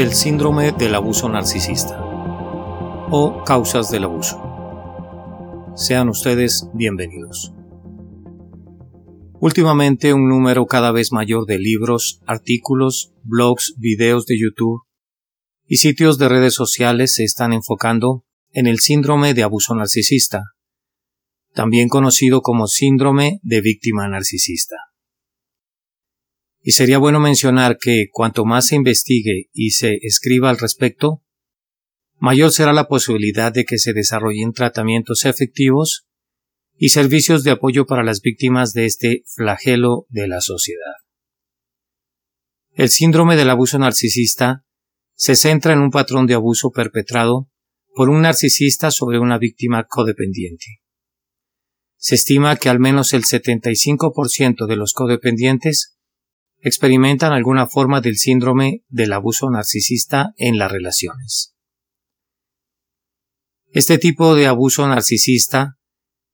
El síndrome del abuso narcisista o causas del abuso. Sean ustedes bienvenidos. Últimamente un número cada vez mayor de libros, artículos, blogs, videos de YouTube y sitios de redes sociales se están enfocando en el síndrome de abuso narcisista, también conocido como síndrome de víctima narcisista. Y sería bueno mencionar que cuanto más se investigue y se escriba al respecto, mayor será la posibilidad de que se desarrollen tratamientos efectivos y servicios de apoyo para las víctimas de este flagelo de la sociedad. El síndrome del abuso narcisista se centra en un patrón de abuso perpetrado por un narcisista sobre una víctima codependiente. Se estima que al menos el 75% de los codependientes experimentan alguna forma del síndrome del abuso narcisista en las relaciones. Este tipo de abuso narcisista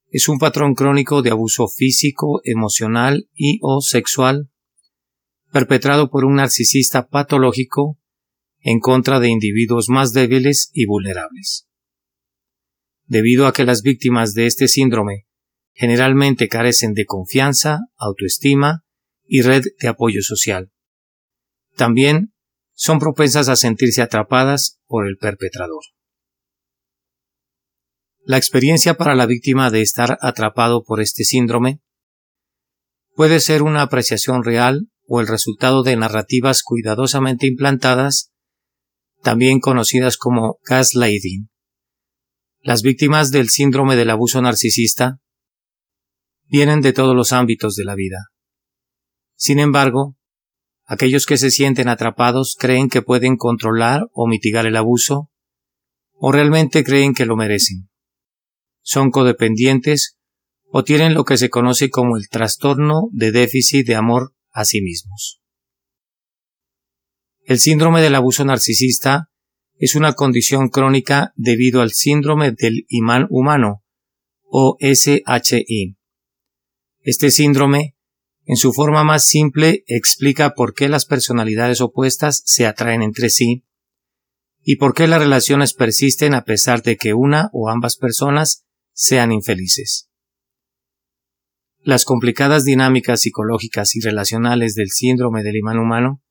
es un patrón crónico de abuso físico, emocional y o sexual perpetrado por un narcisista patológico en contra de individuos más débiles y vulnerables. Debido a que las víctimas de este síndrome generalmente carecen de confianza, autoestima y red de apoyo social. También son propensas a sentirse atrapadas por el perpetrador. La experiencia para la víctima de estar atrapado por este síndrome puede ser una apreciación real o el resultado de narrativas cuidadosamente implantadas, también conocidas como gaslighting. Las víctimas del síndrome del abuso narcisista vienen de todos los ámbitos de la vida. Sin embargo, aquellos que se sienten atrapados creen que pueden controlar o mitigar el abuso, o realmente creen que lo merecen. Son codependientes o tienen lo que se conoce como el trastorno de déficit de amor a sí mismos. El síndrome del abuso narcisista es una condición crónica debido al síndrome del imán humano, o SHI. Este síndrome en su forma más simple explica por qué las personalidades opuestas se atraen entre sí y por qué las relaciones persisten a pesar de que una o ambas personas sean infelices. Las complicadas dinámicas psicológicas y relacionales del síndrome del imán humano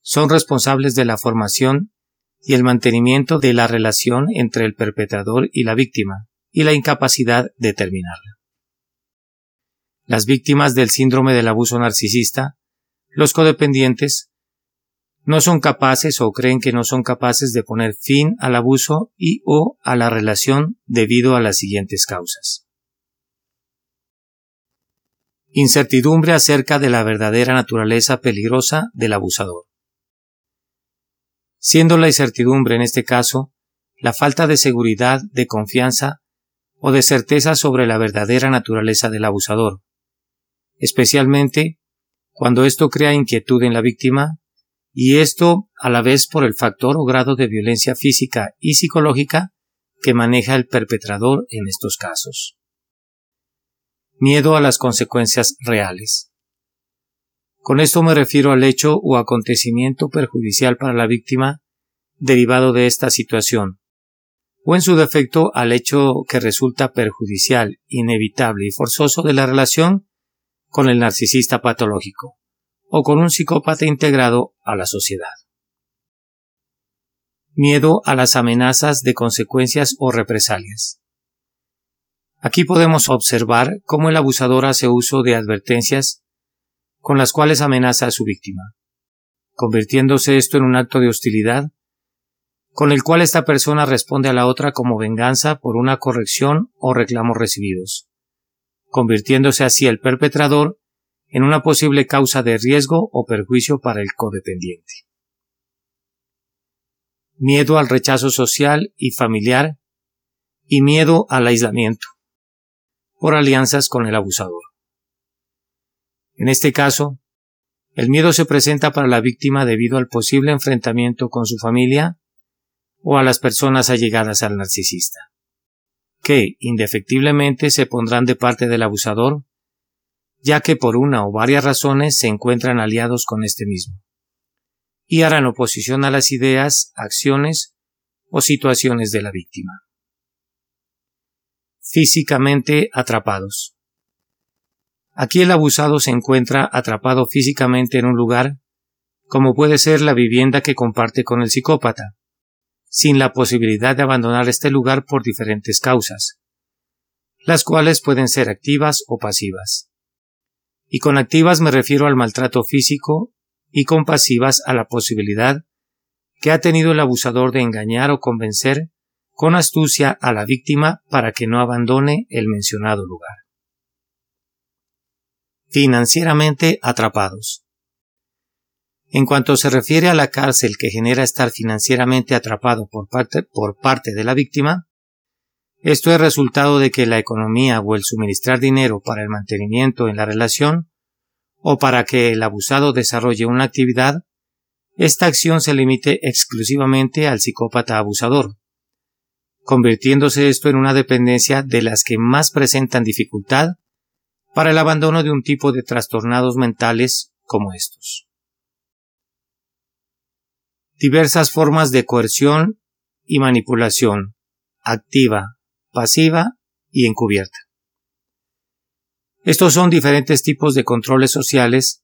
son responsables de la formación y el mantenimiento de la relación entre el perpetrador y la víctima y la incapacidad de terminarla las víctimas del síndrome del abuso narcisista, los codependientes, no son capaces o creen que no son capaces de poner fin al abuso y o a la relación debido a las siguientes causas. Incertidumbre acerca de la verdadera naturaleza peligrosa del abusador. Siendo la incertidumbre en este caso la falta de seguridad, de confianza o de certeza sobre la verdadera naturaleza del abusador, especialmente cuando esto crea inquietud en la víctima y esto a la vez por el factor o grado de violencia física y psicológica que maneja el perpetrador en estos casos. Miedo a las consecuencias reales. Con esto me refiero al hecho o acontecimiento perjudicial para la víctima derivado de esta situación, o en su defecto al hecho que resulta perjudicial, inevitable y forzoso de la relación con el narcisista patológico o con un psicópata integrado a la sociedad. Miedo a las amenazas de consecuencias o represalias. Aquí podemos observar cómo el abusador hace uso de advertencias con las cuales amenaza a su víctima, convirtiéndose esto en un acto de hostilidad con el cual esta persona responde a la otra como venganza por una corrección o reclamos recibidos convirtiéndose así el perpetrador en una posible causa de riesgo o perjuicio para el codependiente. Miedo al rechazo social y familiar y miedo al aislamiento por alianzas con el abusador. En este caso, el miedo se presenta para la víctima debido al posible enfrentamiento con su familia o a las personas allegadas al narcisista que indefectiblemente se pondrán de parte del abusador, ya que por una o varias razones se encuentran aliados con este mismo. y harán oposición a las ideas, acciones o situaciones de la víctima. Físicamente atrapados. Aquí el abusado se encuentra atrapado físicamente en un lugar, como puede ser la vivienda que comparte con el psicópata, sin la posibilidad de abandonar este lugar por diferentes causas, las cuales pueden ser activas o pasivas. Y con activas me refiero al maltrato físico y con pasivas a la posibilidad que ha tenido el abusador de engañar o convencer con astucia a la víctima para que no abandone el mencionado lugar. Financieramente atrapados. En cuanto se refiere a la cárcel que genera estar financieramente atrapado por parte, de la víctima, esto es resultado de que la economía o el suministrar dinero para el mantenimiento en la relación o para que el abusado desarrolle una actividad, esta acción se limite exclusivamente al psicópata abusador, convirtiéndose esto en una dependencia de las que más presentan dificultad para el abandono de un tipo de trastornados mentales como estos. Diversas formas de coerción y manipulación, activa, pasiva y encubierta. Estos son diferentes tipos de controles sociales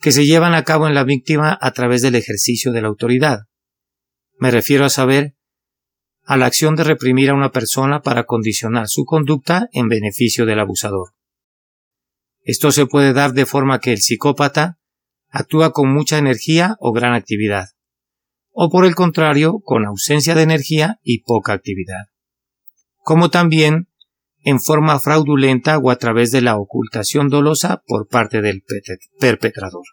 que se llevan a cabo en la víctima a través del ejercicio de la autoridad. Me refiero a saber a la acción de reprimir a una persona para condicionar su conducta en beneficio del abusador. Esto se puede dar de forma que el psicópata actúa con mucha energía o gran actividad, o por el contrario, con ausencia de energía y poca actividad, como también en forma fraudulenta o a través de la ocultación dolosa por parte del perpetrador.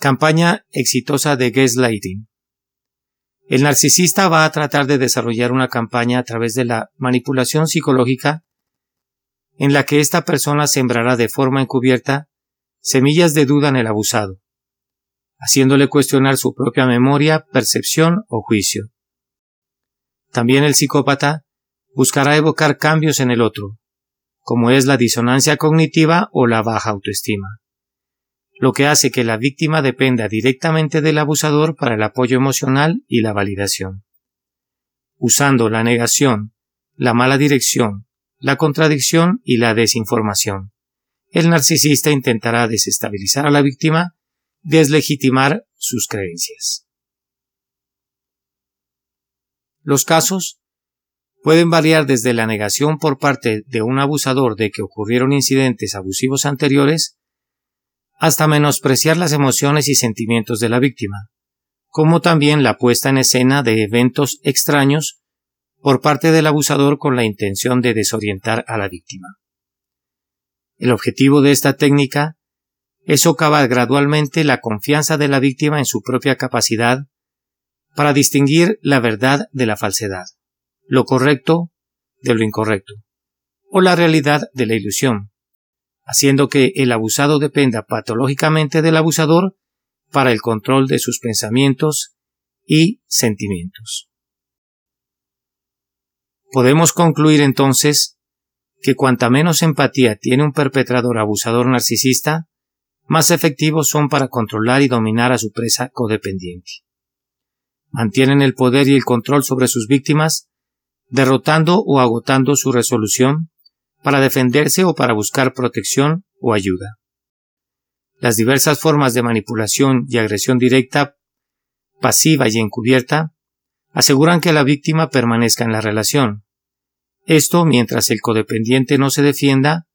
Campaña exitosa de gaslighting. El narcisista va a tratar de desarrollar una campaña a través de la manipulación psicológica en la que esta persona sembrará de forma encubierta semillas de duda en el abusado, haciéndole cuestionar su propia memoria, percepción o juicio. También el psicópata buscará evocar cambios en el otro, como es la disonancia cognitiva o la baja autoestima, lo que hace que la víctima dependa directamente del abusador para el apoyo emocional y la validación. Usando la negación, la mala dirección, la contradicción y la desinformación, el narcisista intentará desestabilizar a la víctima, deslegitimar sus creencias. Los casos pueden variar desde la negación por parte de un abusador de que ocurrieron incidentes abusivos anteriores hasta menospreciar las emociones y sentimientos de la víctima, como también la puesta en escena de eventos extraños por parte del abusador con la intención de desorientar a la víctima. El objetivo de esta técnica es socavar gradualmente la confianza de la víctima en su propia capacidad para distinguir la verdad de la falsedad lo correcto de lo incorrecto, o la realidad de la ilusión, haciendo que el abusado dependa patológicamente del abusador para el control de sus pensamientos y sentimientos. Podemos concluir entonces que cuanta menos empatía tiene un perpetrador abusador narcisista, más efectivos son para controlar y dominar a su presa codependiente. Mantienen el poder y el control sobre sus víctimas derrotando o agotando su resolución para defenderse o para buscar protección o ayuda. Las diversas formas de manipulación y agresión directa, pasiva y encubierta, aseguran que la víctima permanezca en la relación. Esto mientras el codependiente no se defienda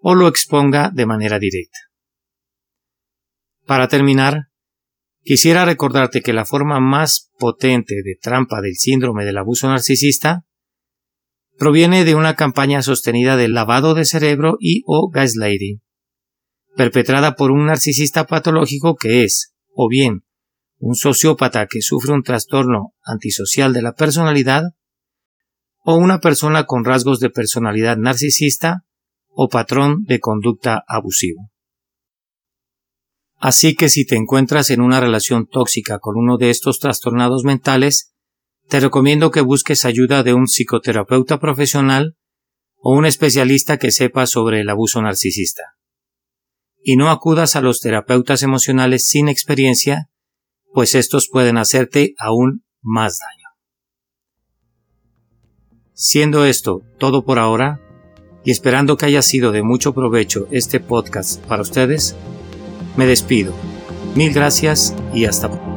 o lo exponga de manera directa. Para terminar, quisiera recordarte que la forma más potente de trampa del síndrome del abuso narcisista proviene de una campaña sostenida de lavado de cerebro y o gaslighting, perpetrada por un narcisista patológico que es, o bien, un sociópata que sufre un trastorno antisocial de la personalidad, o una persona con rasgos de personalidad narcisista o patrón de conducta abusivo. Así que si te encuentras en una relación tóxica con uno de estos trastornados mentales, te recomiendo que busques ayuda de un psicoterapeuta profesional o un especialista que sepa sobre el abuso narcisista. y no acudas a los terapeutas emocionales sin experiencia, pues estos pueden hacerte aún más daño. Siendo esto todo por ahora, y esperando que haya sido de mucho provecho este podcast para ustedes, me despido. Mil gracias y hasta pronto.